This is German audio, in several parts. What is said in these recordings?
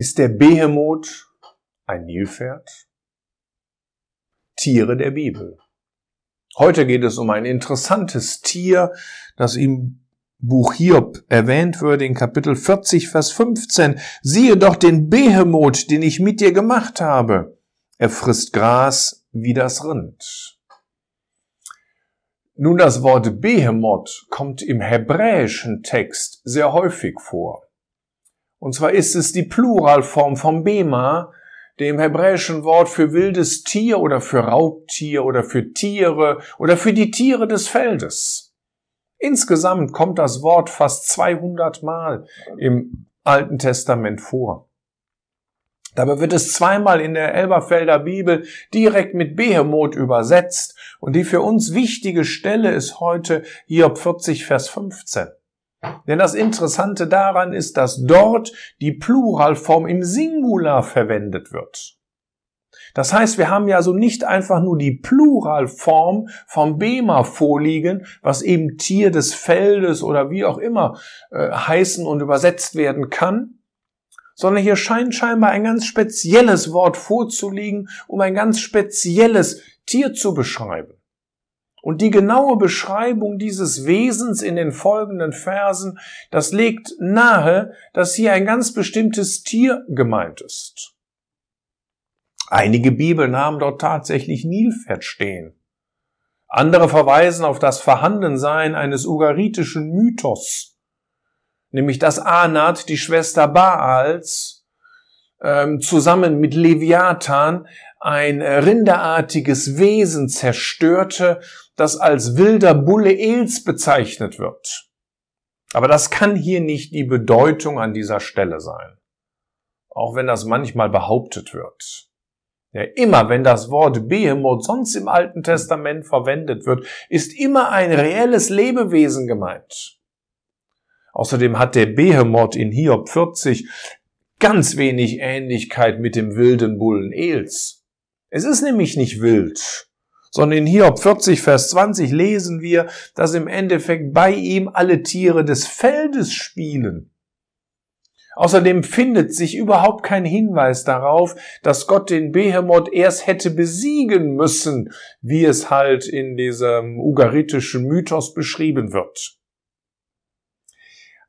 Ist der Behemoth ein Nilpferd? Tiere der Bibel. Heute geht es um ein interessantes Tier, das im Buch Hiob erwähnt wird in Kapitel 40, Vers 15. Siehe doch den Behemoth, den ich mit dir gemacht habe. Er frisst Gras wie das Rind. Nun, das Wort Behemoth kommt im hebräischen Text sehr häufig vor. Und zwar ist es die Pluralform vom Bema, dem hebräischen Wort für wildes Tier oder für Raubtier oder für Tiere oder für die Tiere des Feldes. Insgesamt kommt das Wort fast 200 Mal im Alten Testament vor. Dabei wird es zweimal in der Elberfelder Bibel direkt mit Behemoth übersetzt und die für uns wichtige Stelle ist heute Hiob 40, Vers 15. Denn das Interessante daran ist, dass dort die Pluralform im Singular verwendet wird. Das heißt, wir haben ja so nicht einfach nur die Pluralform vom Bema vorliegen, was eben Tier des Feldes oder wie auch immer äh, heißen und übersetzt werden kann, sondern hier scheint scheinbar ein ganz spezielles Wort vorzuliegen, um ein ganz spezielles Tier zu beschreiben. Und die genaue Beschreibung dieses Wesens in den folgenden Versen, das legt nahe, dass hier ein ganz bestimmtes Tier gemeint ist. Einige Bibeln haben dort tatsächlich Nilpferd stehen. Andere verweisen auf das Vorhandensein eines ugaritischen Mythos, nämlich dass Anat, die Schwester Baals, ähm, zusammen mit Leviathan ein rinderartiges Wesen zerstörte, das als wilder Bulle Els bezeichnet wird. Aber das kann hier nicht die Bedeutung an dieser Stelle sein. Auch wenn das manchmal behauptet wird. Ja, immer wenn das Wort Behemoth sonst im Alten Testament verwendet wird, ist immer ein reelles Lebewesen gemeint. Außerdem hat der Behemoth in Hiob 40 ganz wenig Ähnlichkeit mit dem wilden Bullen Els. Es ist nämlich nicht wild, sondern in Hiob 40, Vers 20 lesen wir, dass im Endeffekt bei ihm alle Tiere des Feldes spielen. Außerdem findet sich überhaupt kein Hinweis darauf, dass Gott den Behemoth erst hätte besiegen müssen, wie es halt in diesem ugaritischen Mythos beschrieben wird.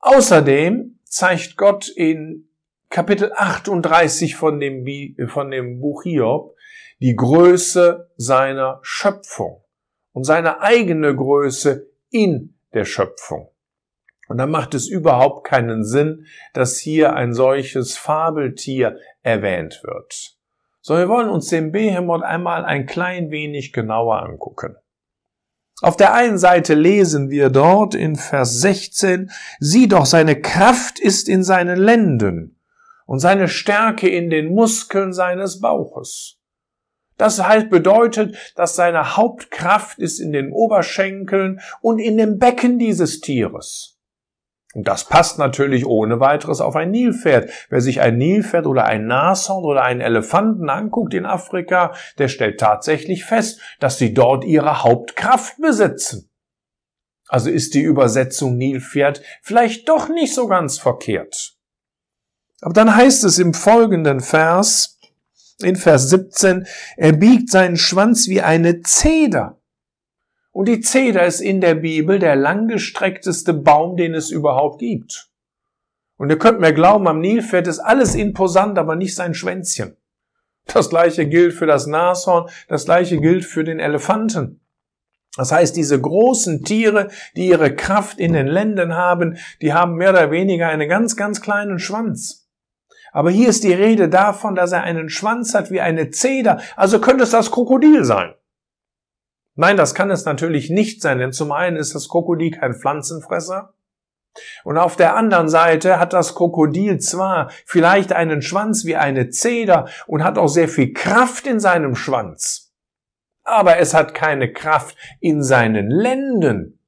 Außerdem zeigt Gott in Kapitel 38 von dem, von dem Buch Hiob, die Größe seiner Schöpfung und seine eigene Größe in der Schöpfung. Und dann macht es überhaupt keinen Sinn, dass hier ein solches Fabeltier erwähnt wird. So, wir wollen uns den Behemoth einmal ein klein wenig genauer angucken. Auf der einen Seite lesen wir dort in Vers 16, sieh doch, seine Kraft ist in seinen Lenden und seine Stärke in den Muskeln seines Bauches. Das halt bedeutet, dass seine Hauptkraft ist in den Oberschenkeln und in dem Becken dieses Tieres. Und das passt natürlich ohne weiteres auf ein Nilpferd. Wer sich ein Nilpferd oder ein Nashorn oder einen Elefanten anguckt in Afrika, der stellt tatsächlich fest, dass sie dort ihre Hauptkraft besitzen. Also ist die Übersetzung Nilpferd vielleicht doch nicht so ganz verkehrt. Aber dann heißt es im folgenden Vers, in Vers 17, er biegt seinen Schwanz wie eine Zeder. Und die Zeder ist in der Bibel der langgestreckteste Baum, den es überhaupt gibt. Und ihr könnt mir glauben, am Nilpferd ist alles imposant, aber nicht sein Schwänzchen. Das gleiche gilt für das Nashorn, das gleiche gilt für den Elefanten. Das heißt, diese großen Tiere, die ihre Kraft in den Lenden haben, die haben mehr oder weniger einen ganz, ganz kleinen Schwanz. Aber hier ist die Rede davon, dass er einen Schwanz hat wie eine Zeder. Also könnte es das Krokodil sein. Nein, das kann es natürlich nicht sein, denn zum einen ist das Krokodil kein Pflanzenfresser. Und auf der anderen Seite hat das Krokodil zwar vielleicht einen Schwanz wie eine Zeder und hat auch sehr viel Kraft in seinem Schwanz, aber es hat keine Kraft in seinen Lenden.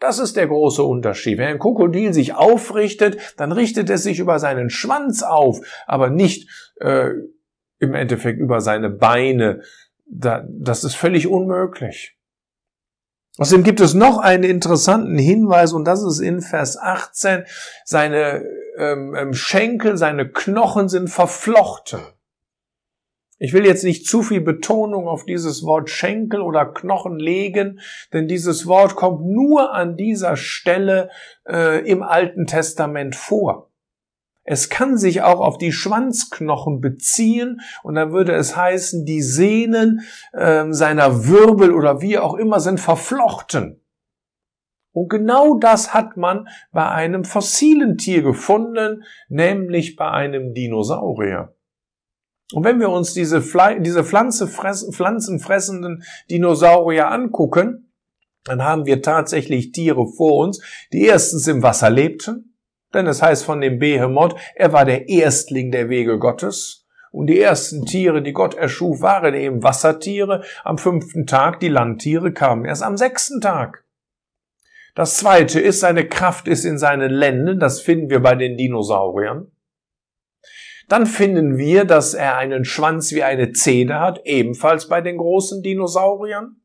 Das ist der große Unterschied. Wenn ein Krokodil sich aufrichtet, dann richtet es sich über seinen Schwanz auf, aber nicht äh, im Endeffekt über seine Beine. Da, das ist völlig unmöglich. Außerdem gibt es noch einen interessanten Hinweis und das ist in Vers 18. Seine ähm, ähm, Schenkel, seine Knochen sind verflochten. Ich will jetzt nicht zu viel Betonung auf dieses Wort Schenkel oder Knochen legen, denn dieses Wort kommt nur an dieser Stelle äh, im Alten Testament vor. Es kann sich auch auf die Schwanzknochen beziehen und dann würde es heißen, die Sehnen äh, seiner Wirbel oder wie auch immer sind verflochten. Und genau das hat man bei einem fossilen Tier gefunden, nämlich bei einem Dinosaurier. Und wenn wir uns diese, diese Pflanze fress pflanzenfressenden Dinosaurier angucken, dann haben wir tatsächlich Tiere vor uns, die erstens im Wasser lebten, denn es heißt von dem Behemoth, er war der Erstling der Wege Gottes. Und die ersten Tiere, die Gott erschuf, waren eben Wassertiere. Am fünften Tag, die Landtiere kamen erst am sechsten Tag. Das zweite ist, seine Kraft ist in seinen Lenden. Das finden wir bei den Dinosauriern. Dann finden wir, dass er einen Schwanz wie eine Zede hat, ebenfalls bei den großen Dinosauriern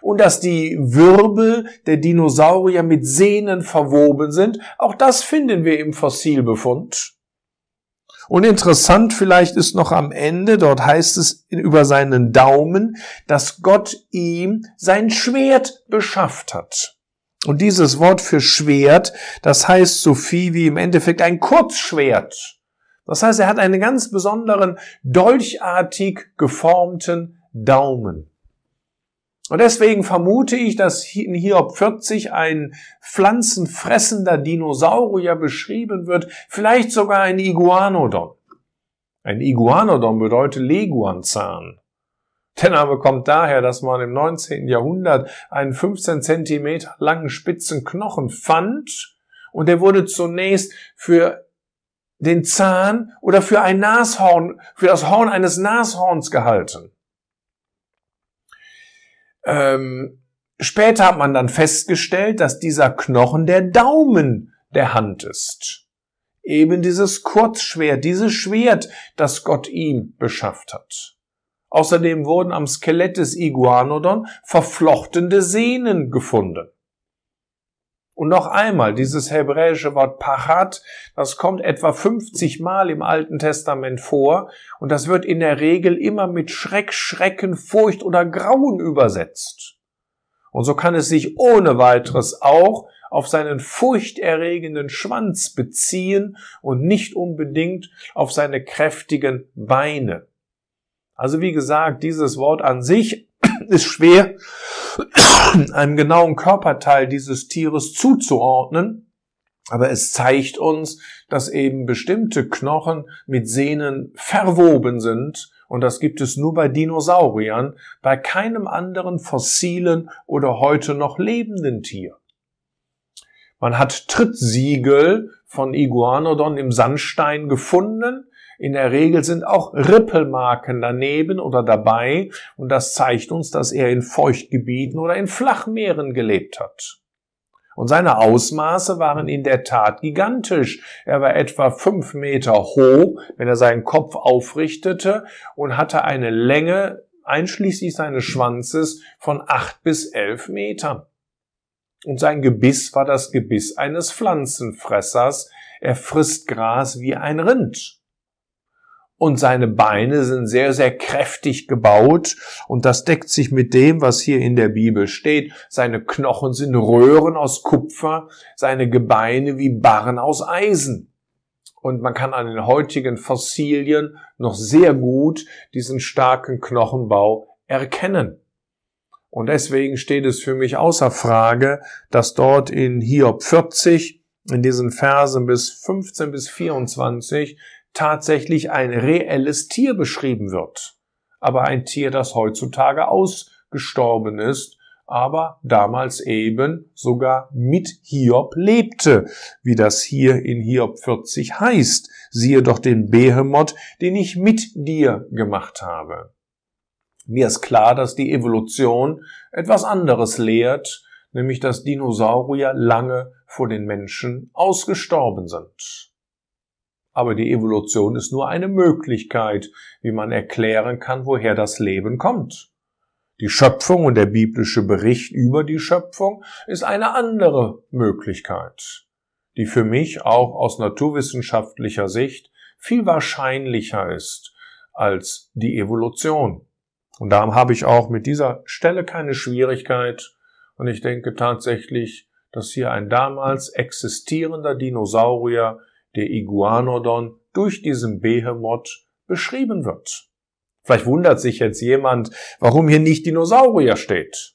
und dass die Wirbel der Dinosaurier mit Sehnen verwoben sind. Auch das finden wir im Fossilbefund. Und interessant vielleicht ist noch am Ende, dort heißt es über seinen Daumen, dass Gott ihm sein Schwert beschafft hat. Und dieses Wort für Schwert, das heißt so viel wie im Endeffekt ein Kurzschwert. Das heißt, er hat einen ganz besonderen, dolchartig geformten Daumen. Und deswegen vermute ich, dass in Hiob 40 ein pflanzenfressender Dinosaurier beschrieben wird, vielleicht sogar ein Iguanodon. Ein Iguanodon bedeutet Leguanzahn. Der Name kommt daher, dass man im 19. Jahrhundert einen 15 Zentimeter langen spitzen Knochen fand und der wurde zunächst für den Zahn oder für ein Nashorn, für das Horn eines Nashorns gehalten. Ähm, später hat man dann festgestellt, dass dieser Knochen der Daumen der Hand ist. Eben dieses Kurzschwert, dieses Schwert, das Gott ihm beschafft hat. Außerdem wurden am Skelett des Iguanodon verflochtene Sehnen gefunden. Und noch einmal, dieses hebräische Wort Pachat, das kommt etwa 50 Mal im Alten Testament vor und das wird in der Regel immer mit Schreck, Schrecken, Furcht oder Grauen übersetzt. Und so kann es sich ohne weiteres auch auf seinen furchterregenden Schwanz beziehen und nicht unbedingt auf seine kräftigen Beine. Also wie gesagt, dieses Wort an sich ist schwer einem genauen Körperteil dieses Tieres zuzuordnen, aber es zeigt uns, dass eben bestimmte Knochen mit Sehnen verwoben sind. Und das gibt es nur bei Dinosauriern, bei keinem anderen fossilen oder heute noch lebenden Tier. Man hat Trittsiegel von Iguanodon im Sandstein gefunden, in der Regel sind auch Rippelmarken daneben oder dabei und das zeigt uns, dass er in Feuchtgebieten oder in Flachmeeren gelebt hat. Und seine Ausmaße waren in der Tat gigantisch. Er war etwa fünf Meter hoch, wenn er seinen Kopf aufrichtete und hatte eine Länge einschließlich seines Schwanzes von acht bis elf Metern. Und sein Gebiss war das Gebiss eines Pflanzenfressers. Er frisst Gras wie ein Rind und seine Beine sind sehr, sehr kräftig gebaut und das deckt sich mit dem, was hier in der Bibel steht. Seine Knochen sind Röhren aus Kupfer, seine Gebeine wie Barren aus Eisen. Und man kann an den heutigen Fossilien noch sehr gut diesen starken Knochenbau erkennen. Und deswegen steht es für mich außer Frage, dass dort in Hiob 40, in diesen Versen bis 15 bis 24, tatsächlich ein reelles Tier beschrieben wird. Aber ein Tier, das heutzutage ausgestorben ist, aber damals eben sogar mit Hiob lebte, wie das hier in Hiob 40 heißt. Siehe doch den Behemoth, den ich mit dir gemacht habe. Mir ist klar, dass die Evolution etwas anderes lehrt, nämlich dass Dinosaurier lange vor den Menschen ausgestorben sind. Aber die Evolution ist nur eine Möglichkeit, wie man erklären kann, woher das Leben kommt. Die Schöpfung und der biblische Bericht über die Schöpfung ist eine andere Möglichkeit, die für mich auch aus naturwissenschaftlicher Sicht viel wahrscheinlicher ist als die Evolution. Und darum habe ich auch mit dieser Stelle keine Schwierigkeit. Und ich denke tatsächlich, dass hier ein damals existierender Dinosaurier, der Iguanodon, durch diesen Behemoth beschrieben wird. Vielleicht wundert sich jetzt jemand, warum hier nicht Dinosaurier steht.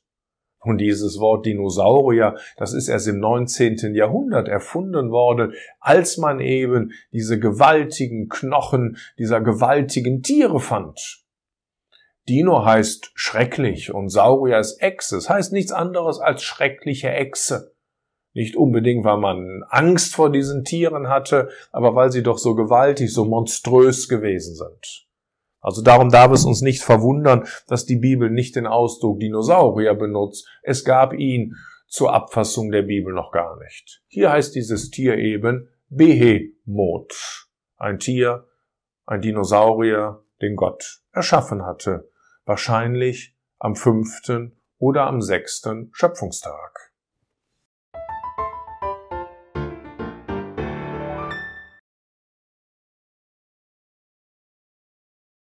Und dieses Wort Dinosaurier, das ist erst im 19. Jahrhundert erfunden worden, als man eben diese gewaltigen Knochen dieser gewaltigen Tiere fand. Dino heißt schrecklich und Saurier ist Echse. Es heißt nichts anderes als schreckliche Echse. Nicht unbedingt, weil man Angst vor diesen Tieren hatte, aber weil sie doch so gewaltig, so monströs gewesen sind. Also darum darf es uns nicht verwundern, dass die Bibel nicht den Ausdruck Dinosaurier benutzt. Es gab ihn zur Abfassung der Bibel noch gar nicht. Hier heißt dieses Tier eben Behemoth. Ein Tier, ein Dinosaurier, den Gott erschaffen hatte. Wahrscheinlich am fünften oder am sechsten Schöpfungstag.